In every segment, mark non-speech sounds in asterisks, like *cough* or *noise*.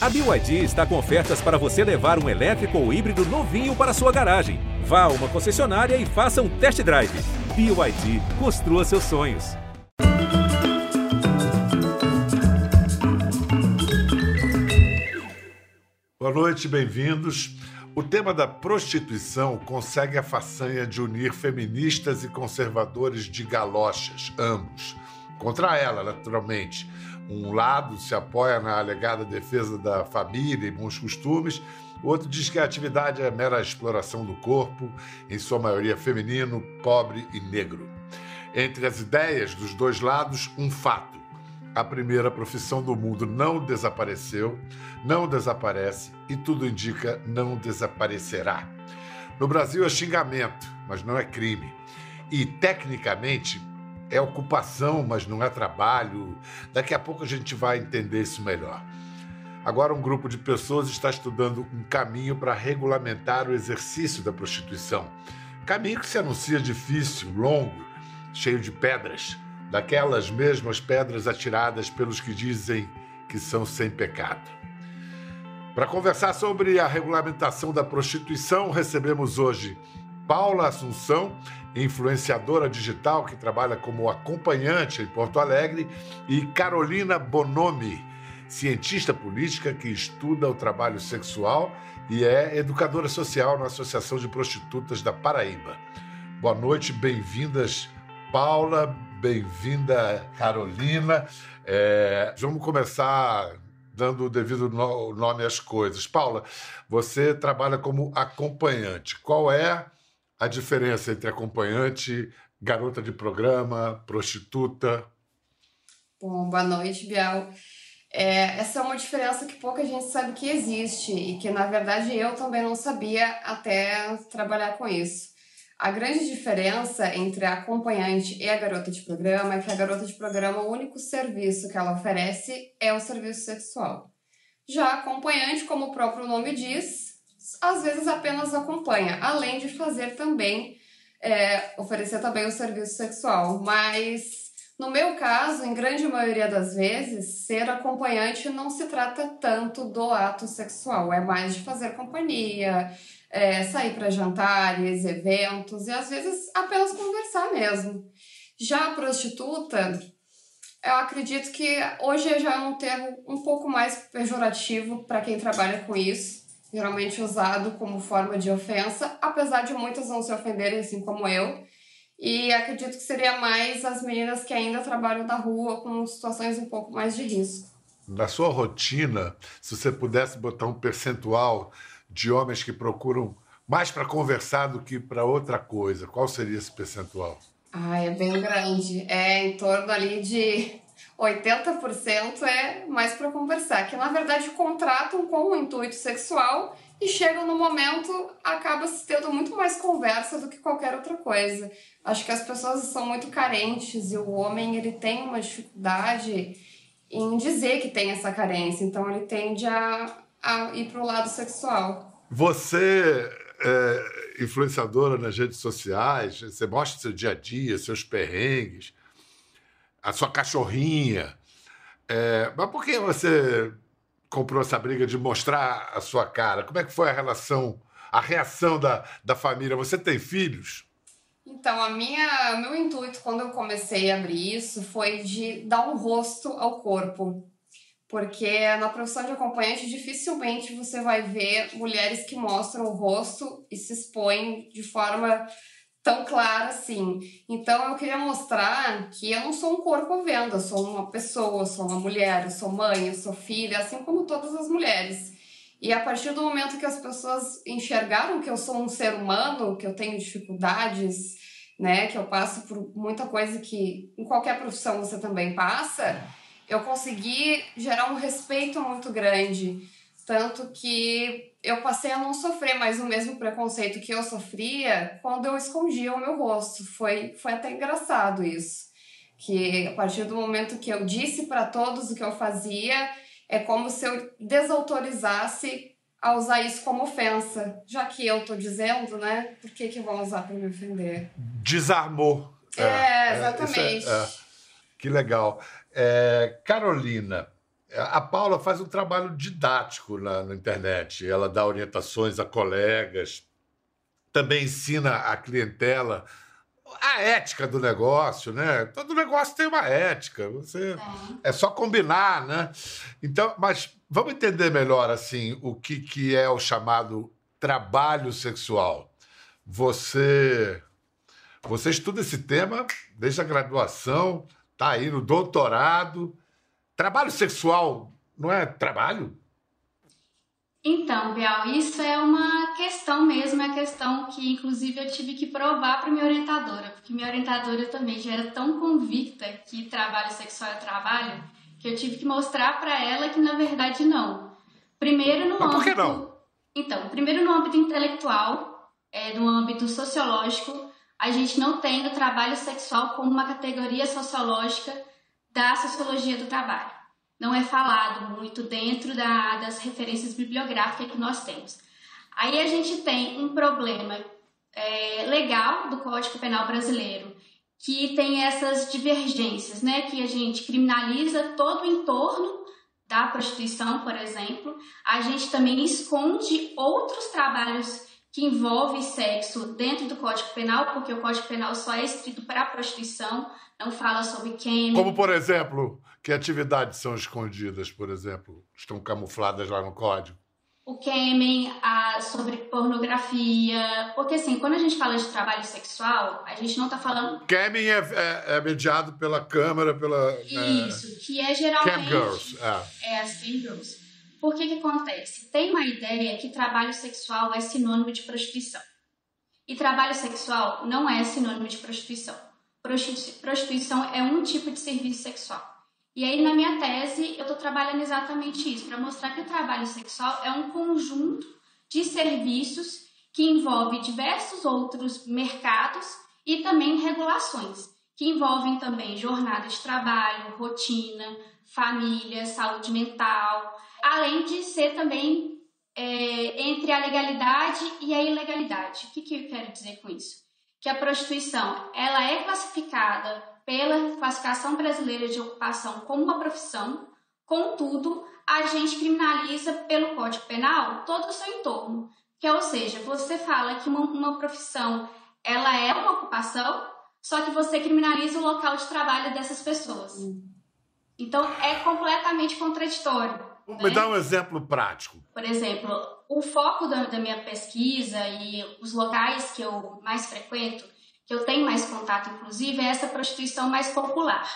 A BYD está com ofertas para você levar um elétrico ou híbrido novinho para sua garagem. Vá a uma concessionária e faça um test drive. BYD, construa seus sonhos. Boa noite, bem-vindos. O tema da prostituição consegue a façanha de unir feministas e conservadores de galochas, ambos. Contra ela, naturalmente um lado se apoia na alegada defesa da família e bons costumes, outro diz que a atividade é mera exploração do corpo, em sua maioria feminino, pobre e negro. Entre as ideias dos dois lados, um fato. A primeira profissão do mundo não desapareceu, não desaparece e tudo indica não desaparecerá. No Brasil é xingamento, mas não é crime. E, tecnicamente, é ocupação, mas não é trabalho. Daqui a pouco a gente vai entender isso melhor. Agora, um grupo de pessoas está estudando um caminho para regulamentar o exercício da prostituição. Caminho que se anuncia difícil, longo, cheio de pedras, daquelas mesmas pedras atiradas pelos que dizem que são sem pecado. Para conversar sobre a regulamentação da prostituição, recebemos hoje Paula Assunção, influenciadora digital que trabalha como acompanhante em Porto Alegre, e Carolina Bonomi, cientista política que estuda o trabalho sexual e é educadora social na Associação de Prostitutas da Paraíba. Boa noite, bem-vindas, Paula, bem-vinda, Carolina. É, vamos começar dando o devido nome às coisas. Paula, você trabalha como acompanhante. Qual é a diferença entre acompanhante, garota de programa, prostituta? Bom, boa noite, Biel. É, essa é uma diferença que pouca gente sabe que existe e que, na verdade, eu também não sabia até trabalhar com isso. A grande diferença entre a acompanhante e a garota de programa é que a garota de programa, o único serviço que ela oferece é o serviço sexual. Já a acompanhante, como o próprio nome diz, às vezes apenas acompanha, além de fazer também, é, oferecer também o serviço sexual. Mas no meu caso, em grande maioria das vezes, ser acompanhante não se trata tanto do ato sexual, é mais de fazer companhia, é, sair para jantares, eventos e às vezes apenas conversar mesmo. Já a prostituta, eu acredito que hoje já é um termo um pouco mais pejorativo para quem trabalha com isso geralmente usado como forma de ofensa, apesar de muitas não se ofenderem, assim como eu. E acredito que seria mais as meninas que ainda trabalham na rua com situações um pouco mais de risco. Na sua rotina, se você pudesse botar um percentual de homens que procuram mais para conversar do que para outra coisa, qual seria esse percentual? Ah, é bem grande. É em torno ali de 80% é mais para conversar, que na verdade contratam com o intuito sexual e chegam no momento, acaba se tendo muito mais conversa do que qualquer outra coisa. Acho que as pessoas são muito carentes e o homem ele tem uma dificuldade em dizer que tem essa carência, então ele tende a, a ir para o lado sexual. Você é influenciadora nas redes sociais, você mostra seu dia a dia, seus perrengues a sua cachorrinha. É, mas por que você comprou essa briga de mostrar a sua cara? Como é que foi a relação, a reação da, da família? Você tem filhos? Então, a minha, meu intuito quando eu comecei a abrir isso foi de dar um rosto ao corpo. Porque na profissão de acompanhante, dificilmente você vai ver mulheres que mostram o rosto e se expõem de forma tão clara assim. Então eu queria mostrar que eu não sou um corpo à venda, eu sou uma pessoa, eu sou uma mulher, eu sou mãe, eu sou filha, assim como todas as mulheres. E a partir do momento que as pessoas enxergaram que eu sou um ser humano, que eu tenho dificuldades, né, que eu passo por muita coisa que em qualquer profissão você também passa, eu consegui gerar um respeito muito grande tanto que eu passei a não sofrer mais o mesmo preconceito que eu sofria quando eu escondia o meu rosto. Foi, foi até engraçado isso. Que a partir do momento que eu disse para todos o que eu fazia, é como se eu desautorizasse a usar isso como ofensa. Já que eu tô dizendo, né? Por que, que vão usar para me ofender? Desarmou. É, é exatamente. É, é. Que legal. É, Carolina, A Paula faz um trabalho didático na, na internet. Ela dá orientações a colegas, também ensina a clientela a ética do negócio, né? Todo negócio tem uma ética. Você é, é só combinar, né? Então, mas vamos entender melhor assim o que, que é o chamado trabalho sexual. Você você estuda esse tema desde a graduação, tá aí no doutorado. Trabalho sexual não é trabalho? Então, Bial, isso é uma questão mesmo, é questão que inclusive eu tive que provar para minha orientadora, porque minha orientadora também já era tão convicta que trabalho sexual é trabalho, que eu tive que mostrar para ela que na verdade não. Primeiro no Mas por que âmbito, não? Então, primeiro no âmbito intelectual, é, no âmbito sociológico, a gente não tem o trabalho sexual como uma categoria sociológica da sociologia do trabalho não é falado muito dentro da, das referências bibliográficas que nós temos. Aí a gente tem um problema é, legal do Código Penal brasileiro, que tem essas divergências, né? Que a gente criminaliza todo o entorno da prostituição, por exemplo. A gente também esconde outros trabalhos que envolvem sexo dentro do Código Penal, porque o Código Penal só é escrito para a prostituição, não fala sobre quem. Como, por exemplo, que atividades são escondidas, por exemplo, estão camufladas lá no código? O Kemen, a, sobre pornografia. Porque, assim, quando a gente fala de trabalho sexual, a gente não está falando. Kemen é, é, é, mediado pela Câmara, pela. Né, Isso, é... que é geralmente. Cam Girls, é. É, as Cam Girls. Por que que acontece? Tem uma ideia que trabalho sexual é sinônimo de prostituição. E trabalho sexual não é sinônimo de prostituição. Prostituição é um tipo de serviço sexual. E aí, na minha tese, eu estou trabalhando exatamente isso, para mostrar que o trabalho sexual é um conjunto de serviços que envolve diversos outros mercados e também regulações, que envolvem também jornada de trabalho, rotina, família, saúde mental, além de ser também é, entre a legalidade e a ilegalidade. O que, que eu quero dizer com isso? Que a prostituição ela é classificada pela classificação brasileira de ocupação como uma profissão, contudo, a gente criminaliza pelo Código Penal todo o seu entorno. Que, é, ou seja, você fala que uma, uma profissão ela é uma ocupação, só que você criminaliza o local de trabalho dessas pessoas. Então, é completamente contraditório. Me né? dá um exemplo prático. Por exemplo, o foco da, da minha pesquisa e os locais que eu mais frequento que eu tenho mais contato, inclusive, é essa prostituição mais popular,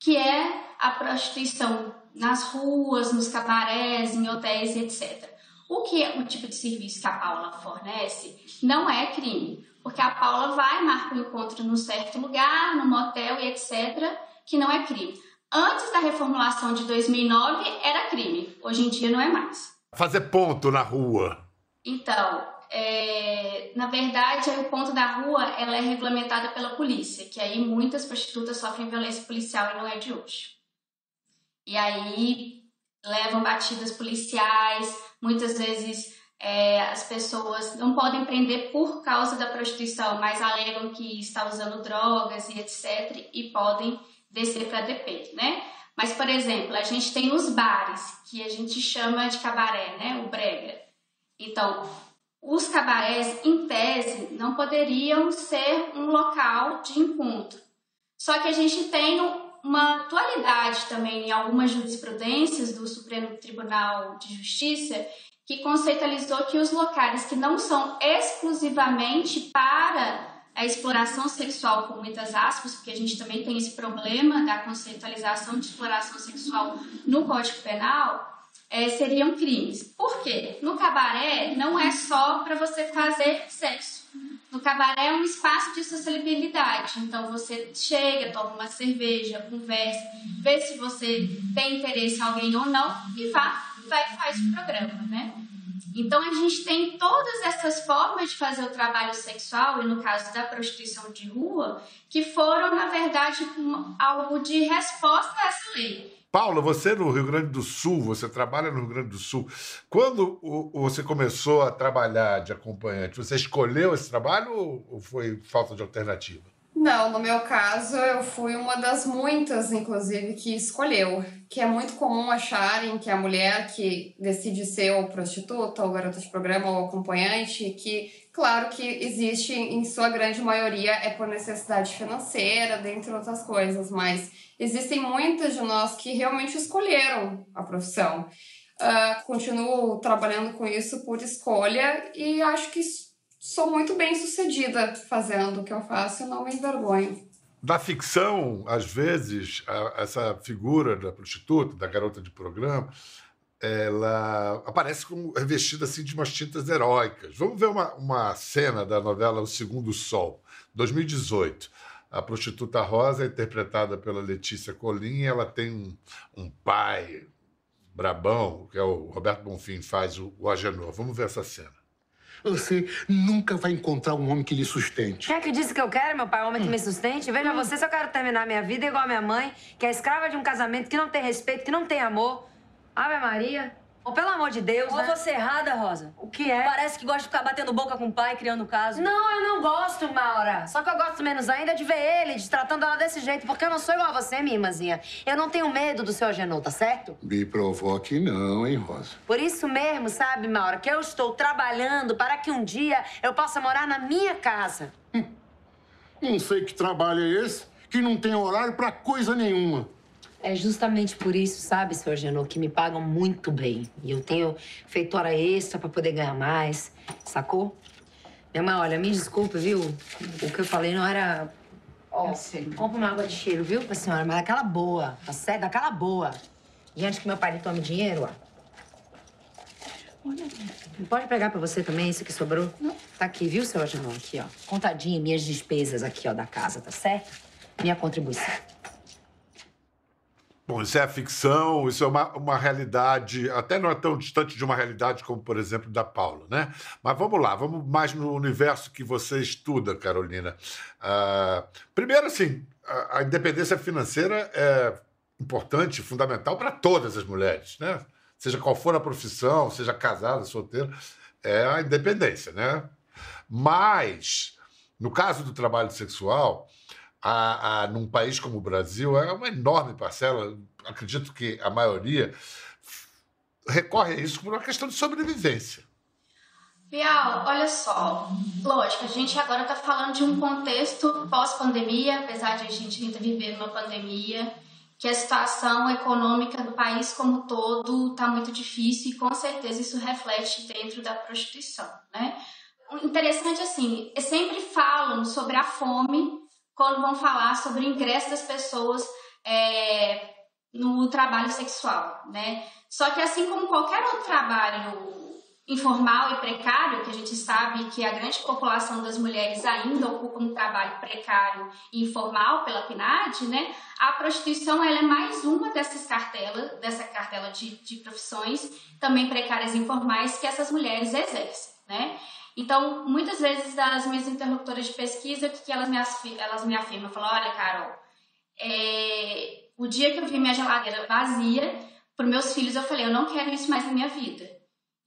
que é a prostituição nas ruas, nos cabarés, em hotéis, etc. O que é o tipo de serviço que a Paula fornece não é crime, porque a Paula vai, marca um encontro num certo lugar, num motel e etc., que não é crime. Antes da reformulação de 2009 era crime, hoje em dia não é mais. Fazer ponto na rua. Então, é, na verdade, o ponto da rua ela é regulamentada pela polícia, que aí muitas prostitutas sofrem violência policial e não é de hoje. E aí levam batidas policiais, muitas vezes é, as pessoas não podem prender por causa da prostituição, mas alegam que está usando drogas e etc. e podem descer para DP, né? Mas, por exemplo, a gente tem os bares, que a gente chama de cabaré, né? O brega. Então, os cabarés, em tese, não poderiam ser um local de encontro. Só que a gente tem uma atualidade também em algumas jurisprudências do Supremo Tribunal de Justiça que conceitualizou que os locais que não são exclusivamente para a exploração sexual, com muitas aspas, porque a gente também tem esse problema da conceitualização de exploração sexual no Código Penal, é, seriam crimes. Por quê? No cabaré não é só para você fazer sexo. No cabaré é um espaço de sociabilidade. Então você chega, toma uma cerveja, conversa, vê se você tem interesse em alguém ou não e faz, vai, faz o programa, né? Então a gente tem todas essas formas de fazer o trabalho sexual, e no caso da prostituição de rua, que foram, na verdade, algo de resposta a essa lei. Paula, você no Rio Grande do Sul, você trabalha no Rio Grande do Sul. Quando você começou a trabalhar de acompanhante, você escolheu esse trabalho ou foi falta de alternativa? Não, no meu caso, eu fui uma das muitas, inclusive, que escolheu. Que é muito comum acharem que a mulher que decide ser ou prostituta, ou garota de programa, ou acompanhante, que, claro que existe, em sua grande maioria, é por necessidade financeira, dentre outras coisas, mas existem muitas de nós que realmente escolheram a profissão. Uh, continuo trabalhando com isso por escolha e acho que sou muito bem sucedida fazendo o que eu faço e não me envergonho. Na ficção, às vezes, a, essa figura da prostituta, da garota de programa, ela aparece como revestida assim de umas tintas heróicas. Vamos ver uma, uma cena da novela O Segundo Sol, 2018. A prostituta Rosa é interpretada pela Letícia Colim, ela tem um, um pai brabão, que é o Roberto Bonfim, faz o, o Agenor. Vamos ver essa cena. Você nunca vai encontrar um homem que lhe sustente. Quem é que disse que eu quero, meu pai, um homem que me sustente? Veja hum. você se eu quero terminar minha vida igual a minha mãe, que é escrava de um casamento que não tem respeito, que não tem amor. Ave Maria. Oh, pelo amor de Deus, Ou né? você errada, Rosa. O que é? Parece que gosta de ficar batendo boca com o pai, criando caso. Não, eu não gosto, Maura. Só que eu gosto menos ainda de ver ele tratando ela desse jeito, porque eu não sou igual a você, minha irmãzinha. Eu não tenho medo do seu Agenor, tá certo? Me provoque não, hein, Rosa? Por isso mesmo, sabe, Maura, que eu estou trabalhando para que um dia eu possa morar na minha casa. Hum. Não sei que trabalho é esse, que não tem horário para coisa nenhuma. É justamente por isso, sabe, senhor Genô, que me pagam muito bem. E eu tenho feito hora extra para poder ganhar mais, sacou? Minha mãe, olha, me desculpe, viu? O que eu falei não era... Ó, oh, compra uma água de cheiro, viu, pra senhora? Mas aquela boa, tá certo? Aquela boa. E antes que meu pai lhe tome dinheiro, ó. Pode pegar pra você também, isso que sobrou? Não. Tá aqui, viu, seu Agenor? Aqui, ó. Contadinho, minhas despesas aqui, ó, da casa, tá certo? Minha contribuição. Bom, isso é ficção, isso é uma, uma realidade, até não é tão distante de uma realidade como, por exemplo, da Paula, né? Mas vamos lá, vamos mais no universo que você estuda, Carolina. Uh, primeiro, assim, a, a, independência financeira é importante, fundamental para todas as mulheres, né? Seja qual for a profissão, seja casada, solteira, é a independência, né? Mas, no caso do trabalho sexual, a, a, num país como o Brasil, é uma enorme parcela, acredito que a maioria, recorre a isso por uma questão de sobrevivência. Bial, olha só, lógico, a gente agora está falando de um contexto pós-pandemia, apesar de a gente ainda viver uma pandemia, que a situação econômica do país como todo está muito difícil e com certeza isso reflete dentro da prostituição, né? Interessante assim, sempre falam sobre a fome quando vão falar sobre o ingresso das pessoas é, no trabalho sexual, né? Só que assim como qualquer outro trabalho informal e precário, que a gente sabe que a grande população das mulheres ainda ocupa um trabalho precário e informal pela PNAD, né? A prostituição ela é mais uma dessas cartelas, dessa cartela de, de profissões, também precárias e informais, que essas mulheres exercem, né? Então, muitas vezes, as minhas interlocutoras de pesquisa, o que, que elas, me, elas me afirmam? Falam, olha, Carol, é, o dia que eu vi minha geladeira vazia, para meus filhos, eu falei, eu não quero isso mais na minha vida.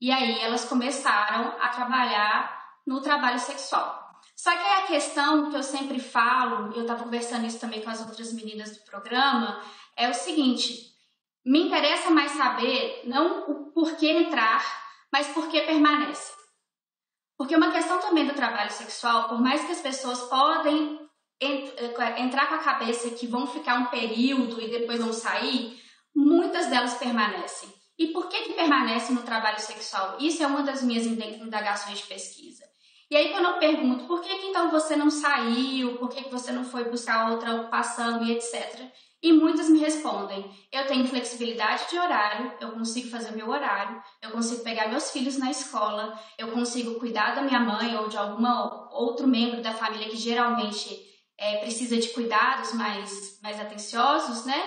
E aí, elas começaram a trabalhar no trabalho sexual. Só que a questão que eu sempre falo, eu estava conversando isso também com as outras meninas do programa, é o seguinte: me interessa mais saber não o porquê entrar, mas por que permanece. Porque uma questão também do trabalho sexual, por mais que as pessoas podem eh, entrar com a cabeça que vão ficar um período e depois vão sair, muitas delas permanecem. E por que, que permanecem no trabalho sexual? Isso é uma das minhas indagações de pesquisa. E aí, quando eu pergunto por que, que então você não saiu, por que, que você não foi buscar outra ocupação e etc., e muitas me respondem: eu tenho flexibilidade de horário, eu consigo fazer meu horário, eu consigo pegar meus filhos na escola, eu consigo cuidar da minha mãe ou de algum outro membro da família que geralmente é, precisa de cuidados mais, mais atenciosos, né?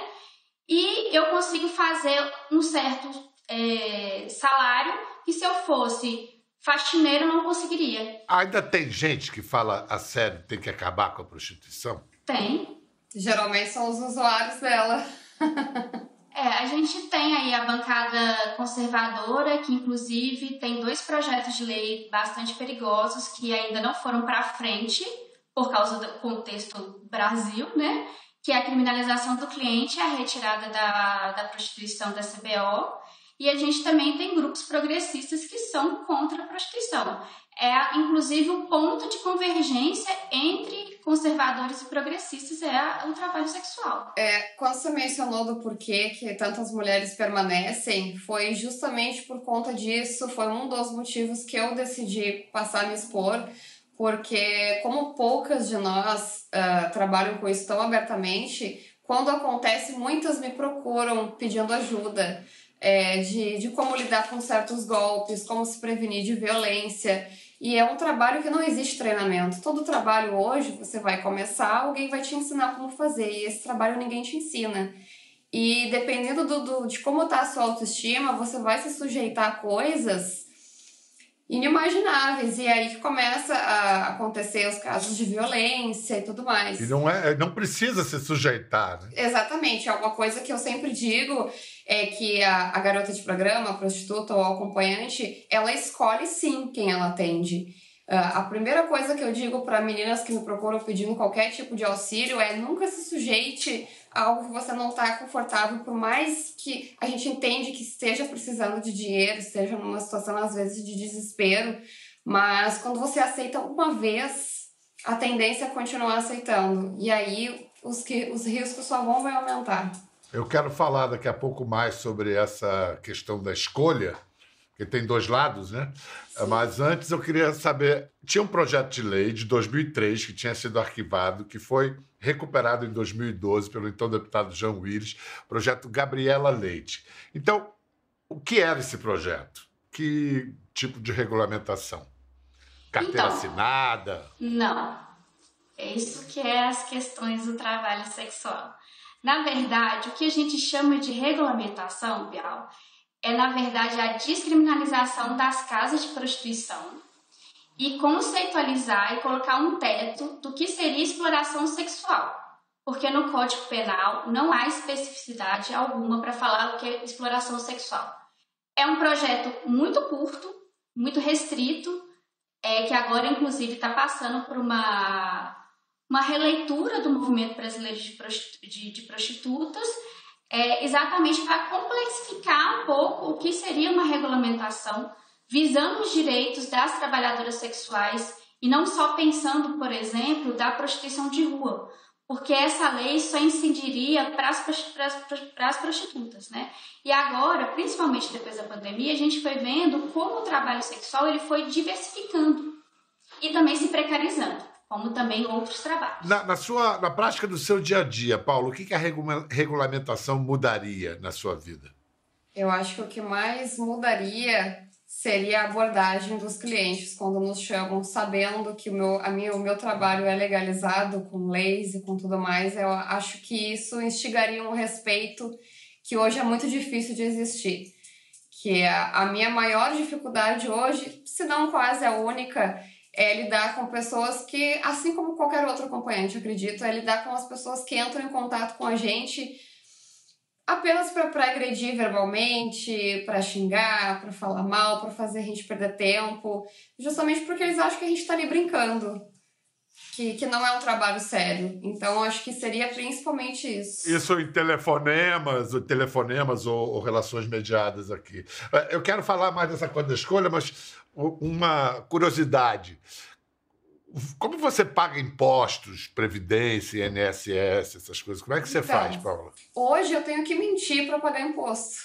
E eu consigo fazer um certo é, salário que se eu fosse faxineiro não conseguiria. Ainda tem gente que fala a sério tem que acabar com a prostituição? Tem. Geralmente são os usuários dela. *laughs* É, a gente tem aí a bancada conservadora, que inclusive tem dois projetos de lei bastante perigosos que ainda não foram para frente, por causa do contexto Brasil, né? Que é a criminalização do cliente, a retirada da, da prostituição da CBO. E a gente também tem grupos progressistas que são contra a prostituição. É, inclusive, o ponto de convergência entre conservadores e progressistas é o trabalho sexual. É, quando você mencionou do porquê que tantas mulheres permanecem, foi justamente por conta disso, foi um dos motivos que eu decidi passar a me expor, porque como poucas de nós uh, trabalham com isso tão abertamente, quando acontece, muitas me procuram pedindo ajuda. É, de, de como lidar com certos golpes, como se prevenir de violência. E é um trabalho que não existe treinamento. Todo trabalho hoje, você vai começar, alguém vai te ensinar como fazer. E esse trabalho ninguém te ensina. E dependendo do, do de como está a sua autoestima, você vai se sujeitar a coisas inimagináveis. E aí que começa a acontecer os casos de violência e tudo mais. E não, é, não precisa se sujeitar. Né? Exatamente. É uma coisa que eu sempre digo é que a, a garota de programa, a prostituta ou acompanhante, ela escolhe sim quem ela atende. Uh, a primeira coisa que eu digo para meninas que me procuram pedindo qualquer tipo de auxílio é nunca se sujeite a algo que você não está confortável, por mais que a gente entende que esteja precisando de dinheiro, esteja numa situação às vezes de desespero, mas quando você aceita uma vez, a tendência é continuar aceitando. E aí os, que, os riscos só vão aumentar. Eu quero falar daqui a pouco mais sobre essa questão da escolha, que tem dois lados, né? Sim. Mas antes eu queria saber, tinha um projeto de lei de 2003 que tinha sido arquivado, que foi recuperado em 2012 pelo então deputado João Willis, projeto Gabriela Leite. Então, o que era esse projeto? Que tipo de regulamentação? Carteira então, assinada? Não. É isso que é as questões do trabalho sexual. Na verdade, o que a gente chama de regulamentação, Bial, é na verdade a descriminalização das casas de prostituição e conceitualizar e colocar um teto do que seria exploração sexual. Porque no Código Penal não há especificidade alguma para falar o que é exploração sexual. É um projeto muito curto, muito restrito, é, que agora inclusive está passando por uma uma releitura do movimento brasileiro de, prostitutas, é, exatamente para complexificar um pouco o que seria uma regulamentação visando os direitos das trabalhadoras sexuais e não só pensando, por exemplo, da prostituição de rua, porque essa lei só incidiria para as prostitutas, né? E agora, principalmente depois da pandemia, a gente foi vendo como o trabalho sexual ele foi diversificando e também se precarizando como também outros trabalhos. Na, na, sua, na prática do seu dia a dia, Paulo, o que, que a regula regulamentação mudaria na sua vida? Eu acho que o que mais mudaria seria a abordagem dos clientes quando nos chamam sabendo que o meu, a minha, o meu trabalho é legalizado com leis e com tudo mais. Eu acho que isso instigaria um respeito que hoje é muito difícil de existir. Que a, a minha maior dificuldade hoje, se não quase a única, é lidar com pessoas que, assim como qualquer outro acompanhante, acredito, é lidar com as pessoas que entram em contato com a gente apenas para agredir verbalmente, para xingar, para falar mal, para fazer a gente perder tempo, justamente porque eles acham que a gente está ali brincando. Que, que não é um trabalho sério. Então, acho que seria principalmente isso. Isso em telefonemas, telefonemas ou, ou relações mediadas aqui. É, eu quero falar mais dessa coisa da escolha, mas uma curiosidade. Como você paga impostos, previdência, INSS, essas coisas? Como é que você então, faz, Paula? Hoje eu tenho que mentir para pagar imposto,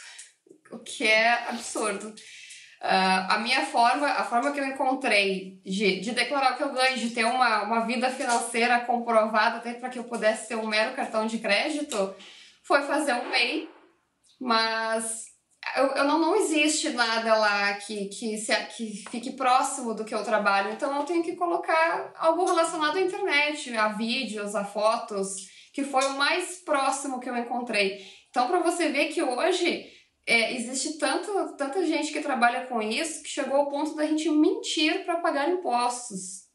o que é absurdo. Uh, a minha forma, a forma que eu encontrei de, de declarar o que eu ganho, de ter uma, uma vida financeira comprovada, até para que eu pudesse ter um mero cartão de crédito, foi fazer um MEI. Mas eu, eu não, não existe nada lá que, que, se, que fique próximo do que eu trabalho, então eu tenho que colocar algo relacionado à internet, a vídeos, a fotos, que foi o mais próximo que eu encontrei. Então, para você ver que hoje é, existe tanto, tanta gente que trabalha com isso que chegou ao ponto da gente mentir para pagar impostos.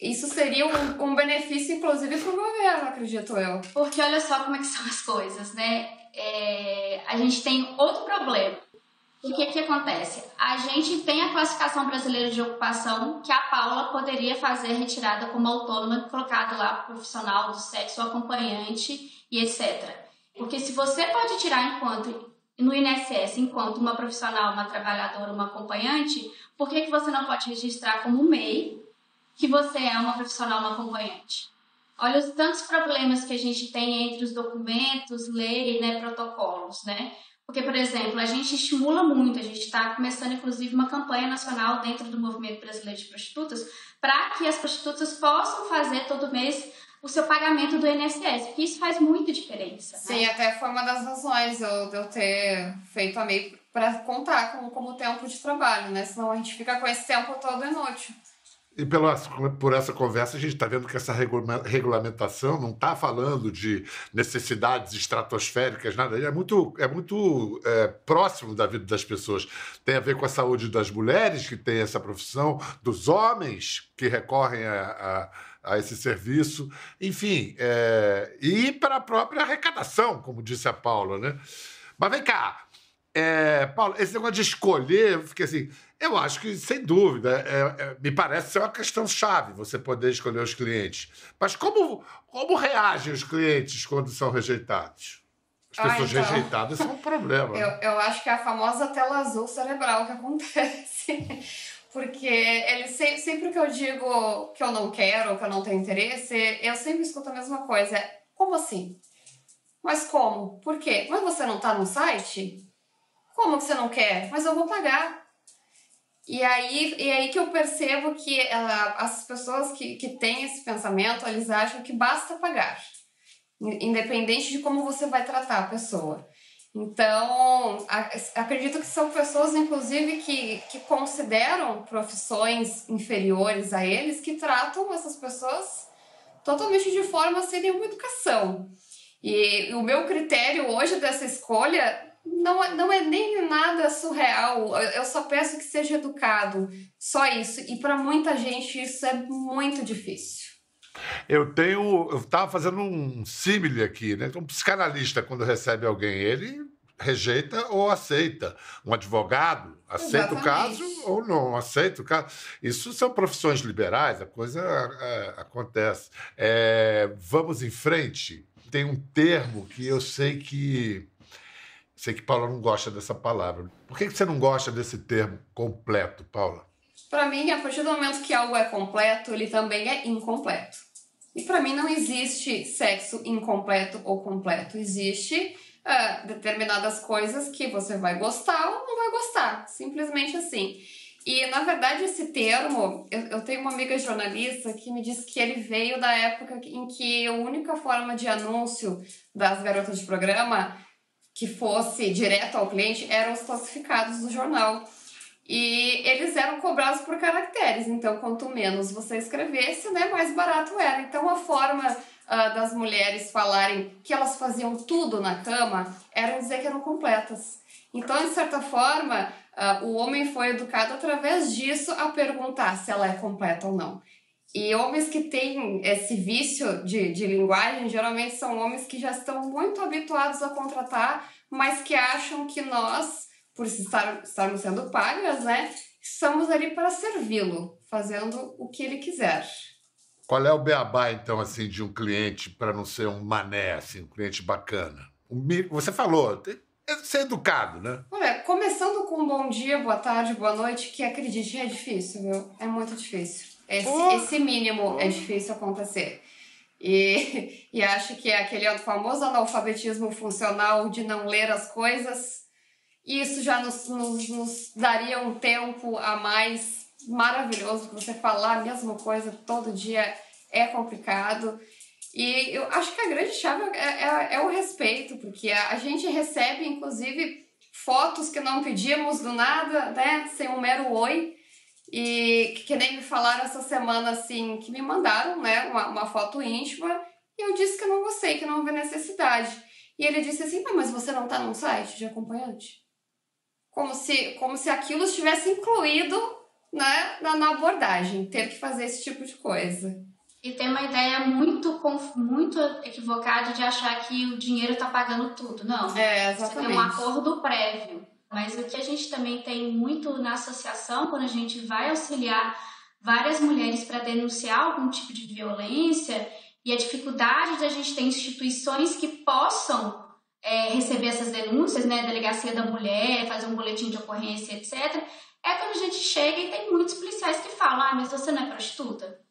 Isso seria um, um benefício, inclusive, para o governo, acredito eu. Porque olha só como é que são as coisas, né? É, a gente tem outro problema. O que que acontece? A gente tem a classificação brasileira de ocupação que a Paula poderia fazer retirada como autônoma, colocado lá profissional do sexo, acompanhante e etc. Porque se você pode tirar enquanto no INSS enquanto uma profissional, uma trabalhadora, uma acompanhante, por que, que você não pode registrar como MEI que você é uma profissional, uma acompanhante? Olha os tantos problemas que a gente tem entre os documentos, lei, né, protocolos, né? Porque, por exemplo, a gente estimula muito, a gente está começando, inclusive, uma campanha nacional dentro do Movimento Brasileiro de Prostitutas para que as prostitutas possam fazer todo mês o seu pagamento do INSS, porque isso faz muita diferença. Sim, né? até foi uma das razões eu, de eu ter feito a MEI para contar com, como tempo de trabalho, né? Senão a gente fica com esse tempo todo inútil. E pela, por essa conversa, a gente está vendo que essa regulamentação não está falando de necessidades estratosféricas, nada. É muito, é muito é, próximo da vida das pessoas. Tem a ver com a saúde das mulheres que têm essa profissão, dos homens que recorrem a, a, a esse serviço, enfim, é, e para a própria arrecadação, como disse a Paula. Né? Mas vem cá, é, Paulo, esse negócio de escolher, eu fiquei assim, eu acho que, sem dúvida, é, é, me parece ser uma questão chave você poder escolher os clientes. Mas como, como reagem os clientes quando são rejeitados? As Ah, pessoas então. rejeitadas são um problema. Eu, né? eu acho que é a famosa tela azul cerebral que acontece. *laughs* Porque ele se- sempre que eu digo que eu não quero, que eu não tenho interesse, eu sempre escuto a mesma coisa. Como assim? Mas como? Por quê? Mas você não tá no site? Como que você não quer? Mas eu vou pagar. E aí, e aí que eu percebo que ah, as pessoas que, que têm esse pensamento, eles acham que basta pagar. In- Independente de como você vai tratar a pessoa. Então, acredito que são pessoas, inclusive, que, que consideram profissões inferiores a eles, que tratam essas pessoas totalmente de forma sem nenhuma educação. E o meu critério hoje dessa escolha não, é- não é nem nada surreal. Eu só peço que seja educado. Só isso. E para muita gente isso é muito difícil. Eu tenho. Eu estava fazendo um símile aqui, né? Um psicanalista, quando recebe alguém, ele rejeita ou aceita. Um advogado aceita o Exatamente. caso ou não aceita o caso. Isso são profissões liberais, a coisa é, acontece. É, vamos em frente. Tem um termo que eu sei que. Sei que Paula não gosta dessa palavra. Por que você não gosta desse termo completo, Paula? Para mim, a partir do momento que algo é completo, ele também é incompleto. E para mim não existe sexo incompleto ou completo. Existe ah, determinadas coisas que você vai gostar ou não vai gostar. Simplesmente assim. E, na verdade, esse termo, eu, eu tenho uma amiga jornalista que me disse que ele veio da época em que a única forma de anúncio das garotas de programa que fosse direto ao cliente eram os classificados do jornal. E eles eram cobrados por caracteres, então quanto menos você escrevesse, né, mais barato era. Então a forma ah, das mulheres falarem que elas faziam tudo na cama era dizer que eram completas. Então, de certa forma, ah, o homem foi educado através disso a perguntar se ela é completa ou não. E homens que têm esse vício de, de linguagem geralmente são homens que já estão muito habituados a contratar, mas que acham que nós, por estar, estarmos sendo pagas, né, estamos ali para servi-lo, fazendo o que ele quiser. Qual é o beabá, então, assim, de um cliente para não ser um mané, assim, um cliente bacana? Você falou, é ser educado, né? Olha, começando com um bom dia, boa tarde, boa noite, que acredite, é difícil, viu? É muito difícil. Esse, esse mínimo é difícil acontecer. E, *laughs* e acho que é aquele famoso analfabetismo funcional de não ler as coisas. Isso já nos, nos, nos daria um tempo a mais maravilhoso, porque você falar a mesma coisa todo dia é complicado. E eu acho que a grande chave é, é, é o respeito, porque a, a gente recebe, inclusive, fotos que não pedimos do nada, né? Sem um mero oi. E que, que nem me falaram essa semana, assim, que me mandaram, né? Uma, uma foto íntima. E eu disse que eu não gostei, que não vi necessidade. E ele disse assim, "Ah, mas você não tá num site de acompanhante? Como se, como se aquilo estivesse incluído né, na, na abordagem, ter que fazer esse tipo de coisa. E tem uma ideia muito, muito equivocada de achar que o dinheiro tá pagando tudo. Não. É, Você tem exatamente. um acordo prévio. Mas o que a gente também tem muito na associação, quando a gente vai auxiliar várias mulheres para denunciar algum tipo de violência e a dificuldade de a gente ter instituições que possam é, receber essas denúncias, né, delegacia da mulher, fazer um boletim de ocorrência, etc. É quando a gente chega e tem muitos policiais que falam, ah, mas você não é prostituta?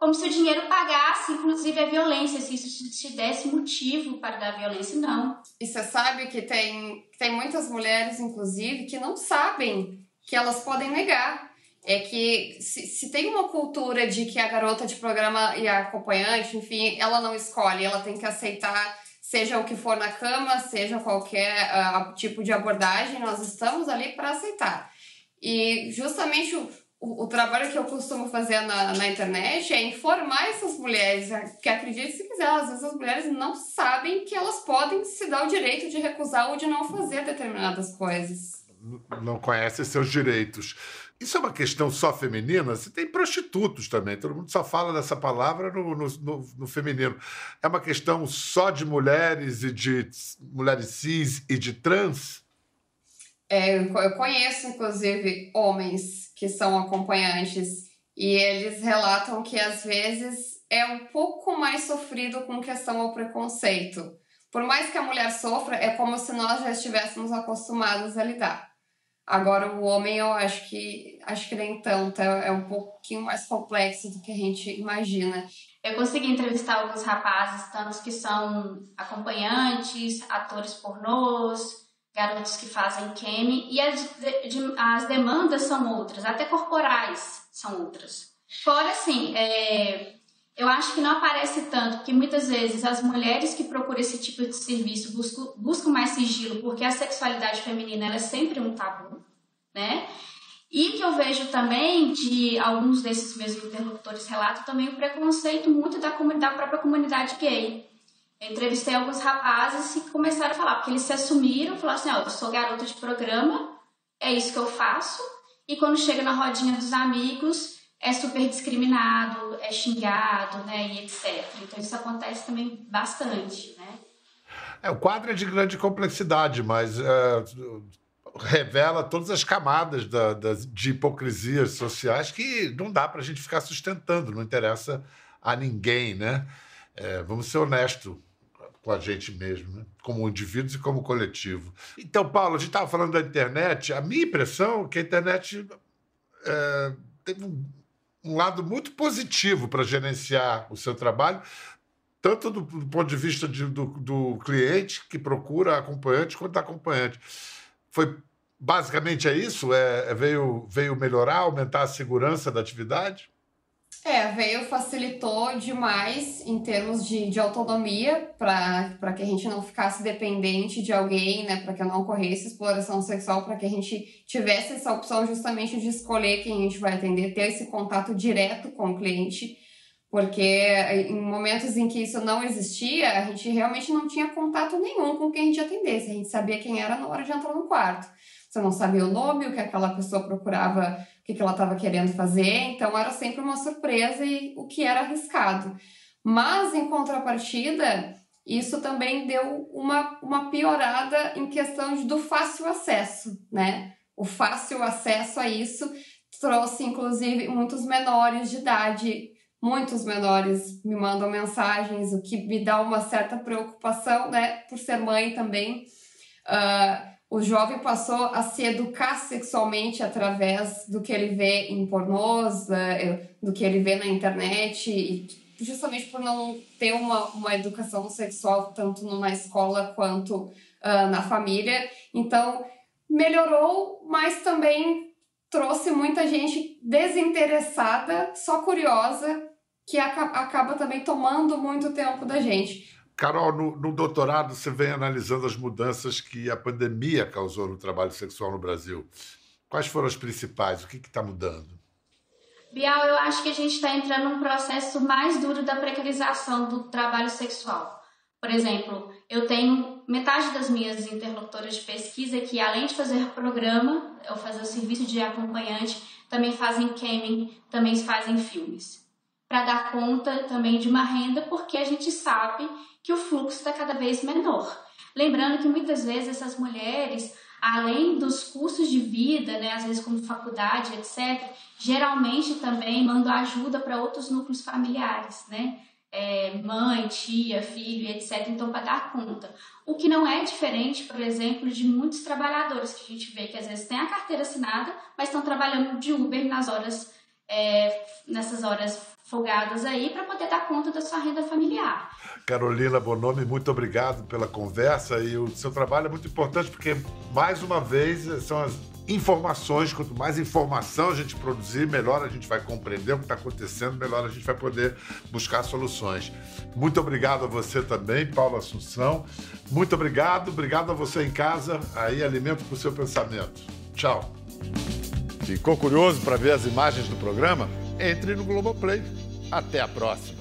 Como se o dinheiro pagasse, inclusive, a violência, se isso te desse motivo para dar violência, não. E você sabe que tem, tem muitas mulheres, inclusive, que não sabem que elas podem negar. É que se, se tem uma cultura de que a garota de programa e a acompanhante, enfim, ela não escolhe, ela tem que aceitar seja o que for na cama, seja qualquer uh, tipo de abordagem, nós estamos ali para aceitar. E justamente o, o, o, trabalho que eu costumo fazer na, na internet é informar essas mulheres, é, que acredite se quiser, às vezes as mulheres não sabem que elas podem se dar o direito de recusar ou de não fazer determinadas coisas. Não conhecem seus direitos. Isso é uma questão só feminina? Você tem prostitutos também, todo mundo só fala dessa palavra no, no, no, no, feminino. É uma questão só de mulheres e de mulheres cis e de trans? É, eu conheço, inclusive, homens que são acompanhantes e eles relatam que às vezes é um pouco mais sofrido com questão ao preconceito. Por mais que a mulher sofra, é como se nós já estivéssemos acostumados a lidar. Agora o homem eu acho que acho que nem tanto, é, é um pouquinho mais complexo do que a gente imagina. Eu consegui entrevistar alguns rapazes, tantos que são acompanhantes, atores pornôs, garotos que fazem cam, e as, de, as demandas são outras, até corporais são outras. Fora assim, é, eu acho que não aparece tanto, porque muitas vezes as mulheres que procuram esse tipo de serviço buscam, buscam mais sigilo, porque a sexualidade feminina é sempre um tabu, né? E que eu vejo também de alguns desses meus interlocutores relatam também o preconceito muito da, da própria comunidade gay. Entrevistei alguns rapazes que começaram a falar, porque eles se assumiram, falaram assim, oh, eu sou garota de programa, é isso que eu faço, e quando chega na rodinha dos amigos, é super discriminado, é xingado, né, e etc. Então isso acontece também bastante, né? É, o quadro é de grande complexidade, mas é, revela todas as camadas da, da, de hipocrisias sociais que não dá para a gente ficar sustentando, não interessa a ninguém, né? É, vamos ser honestos com a gente mesmo, né? como indivíduos e como coletivo. Então, Paulo, a gente estava falando da internet. A minha impressão é que a internet é, teve um um lado muito positivo para gerenciar o seu trabalho, tanto do, do ponto de vista de, do, do, cliente que procura acompanhante, quanto da acompanhante. Foi basicamente é isso? É, é, veio, veio melhorar, aumentar a segurança da atividade? É, veio, facilitou demais em termos de, de autonomia, para que a gente não ficasse dependente de alguém, né? Para que não ocorresse exploração sexual, para que a gente tivesse essa opção justamente de escolher quem a gente vai atender, ter esse contato direto com o cliente, porque em momentos em que isso não existia, a gente realmente não tinha contato nenhum com quem a gente atendesse, a gente sabia quem era na hora de entrar no quarto. Você não sabia o nome, o que aquela pessoa procurava que, que ela estava querendo fazer, então era sempre uma surpresa e o que era arriscado. Mas, em contrapartida, isso também deu uma, uma piorada em questão de, do fácil acesso, né? O fácil acesso a isso trouxe, inclusive, muitos menores de idade, muitos menores me mandam mensagens, o que me dá uma certa preocupação, né? Por ser mãe também. Uh, o jovem passou a se educar sexualmente através do que ele vê em pornôs, eh, do que ele vê na internet, justamente por não ter uma, uma educação sexual tanto na escola quanto uh, na família. Então, melhorou, mas também trouxe muita gente desinteressada, só curiosa, que acaba também tomando muito tempo da gente. Carol, no, no, doutorado você vem analisando as mudanças que a pandemia causou no trabalho sexual no Brasil. Quais foram as principais? O que está mudando? Bial, eu acho que a gente está entrando num processo mais duro da precarização do trabalho sexual. Por exemplo, eu tenho metade das minhas interlocutoras de pesquisa que, além de fazer programa, ou fazer o serviço de acompanhante, também fazem camming, também fazem filmes. Para dar conta também de uma renda, porque a gente sabe que o fluxo está cada vez menor. Lembrando que muitas vezes essas mulheres além dos custos de vida, né, às vezes como faculdade, etc., geralmente também mandam ajuda para outros núcleos familiares, né? É, mãe, tia, filho, etc. Então, para dar conta. O que não é diferente, por exemplo, de muitos trabalhadores que a gente vê que às vezes têm a carteira assinada, mas estão trabalhando de Uber nas horas, é, nessas horas folgadas aí, para poder dar conta da sua renda familiar. Carolina Bonomi, muito obrigado pela conversa e o seu trabalho é muito importante porque, mais uma vez, são as informações. Quanto mais informação a gente produzir, melhor a gente vai compreender o que está acontecendo, melhor a gente vai poder buscar soluções. Muito obrigado a você também, Paulo Assunção. Muito obrigado, obrigado a você em casa. Aí, alimento para o seu pensamento. Tchau. Ficou curioso para ver as imagens do programa? Entre no Globoplay. Até a próxima.